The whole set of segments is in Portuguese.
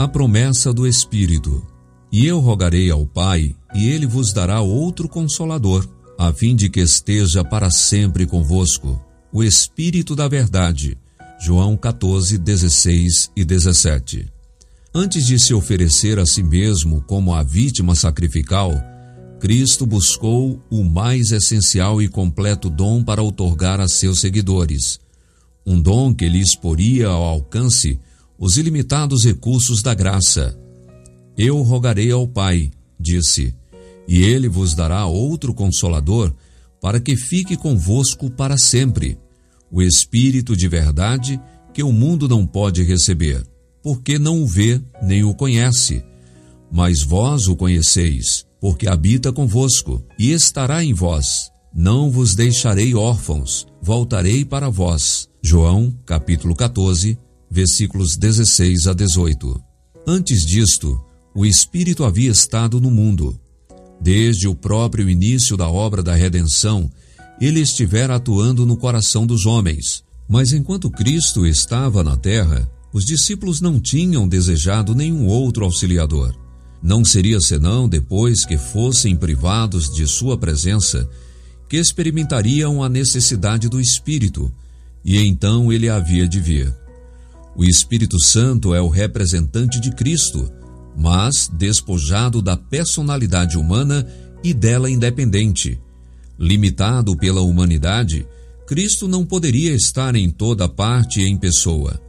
A promessa do Espírito. E eu rogarei ao Pai, e ele vos dará outro consolador, a fim de que esteja para sempre convosco, o Espírito da Verdade. João 14, 16 e 17. Antes de se oferecer a si mesmo como a vítima sacrificial, Cristo buscou o mais essencial e completo dom para otorgar a seus seguidores. Um dom que lhes poria ao alcance os ilimitados recursos da graça. Eu rogarei ao Pai, disse, e ele vos dará outro consolador para que fique convosco para sempre, o Espírito de verdade que o mundo não pode receber, porque não o vê nem o conhece. Mas vós o conheceis porque habita convosco e estará em vós. Não vos deixarei órfãos, voltarei para vós. João, capítulo 14, versículos 16 a 18. Antes disto, o Espírito havia estado no mundo. Desde o próprio início da obra da redenção, ele estivera atuando no coração dos homens. Mas enquanto Cristo estava na terra, os discípulos não tinham desejado nenhum outro auxiliador. Não seria senão depois que fossem privados de sua presença que experimentariam a necessidade do Espírito, e então ele havia de vir. O Espírito Santo é o representante de Cristo, mas despojado da personalidade humana e dela independente. Limitado pela humanidade, Cristo não poderia estar em toda parte em pessoa.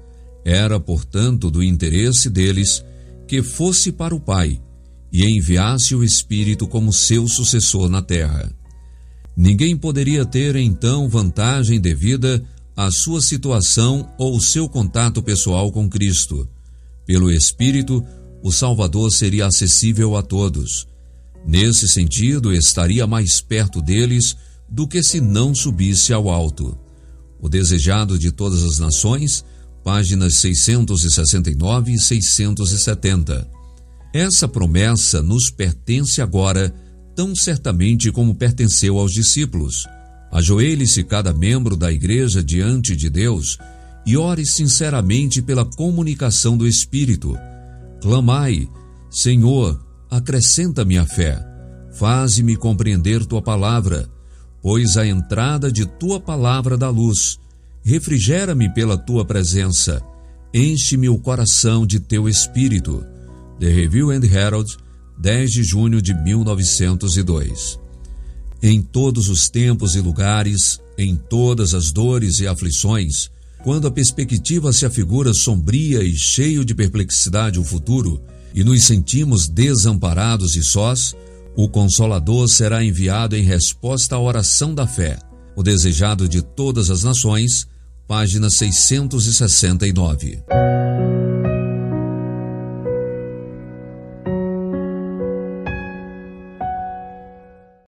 Era, portanto, do interesse deles que fosse para o Pai e enviasse o Espírito como seu sucessor na terra. Ninguém poderia ter então vantagem devida à sua situação ou seu contato pessoal com Cristo. Pelo Espírito, o Salvador seria acessível a todos. Nesse sentido, estaria mais perto deles do que se não subisse ao alto. O desejado de todas as nações páginas 669 e 670. Essa promessa nos pertence agora, tão certamente como pertenceu aos discípulos. Ajoelhe-se cada membro da igreja diante de Deus e ore sinceramente pela comunicação do Espírito. Clamai, Senhor, acrescenta-me a fé, faze-me compreender tua palavra, pois a entrada de tua palavra dá luz refrigera-me pela tua presença, enche-me o coração de teu espírito. The Review and Herald, 10 de junho de 1902. Em todos os tempos e lugares, em todas as dores e aflições, quando a perspectiva se afigura sombria e cheio de perplexidade o futuro, e nos sentimos desamparados e sós, o Consolador será enviado em resposta à oração da fé, o desejado de todas as nações, página 669.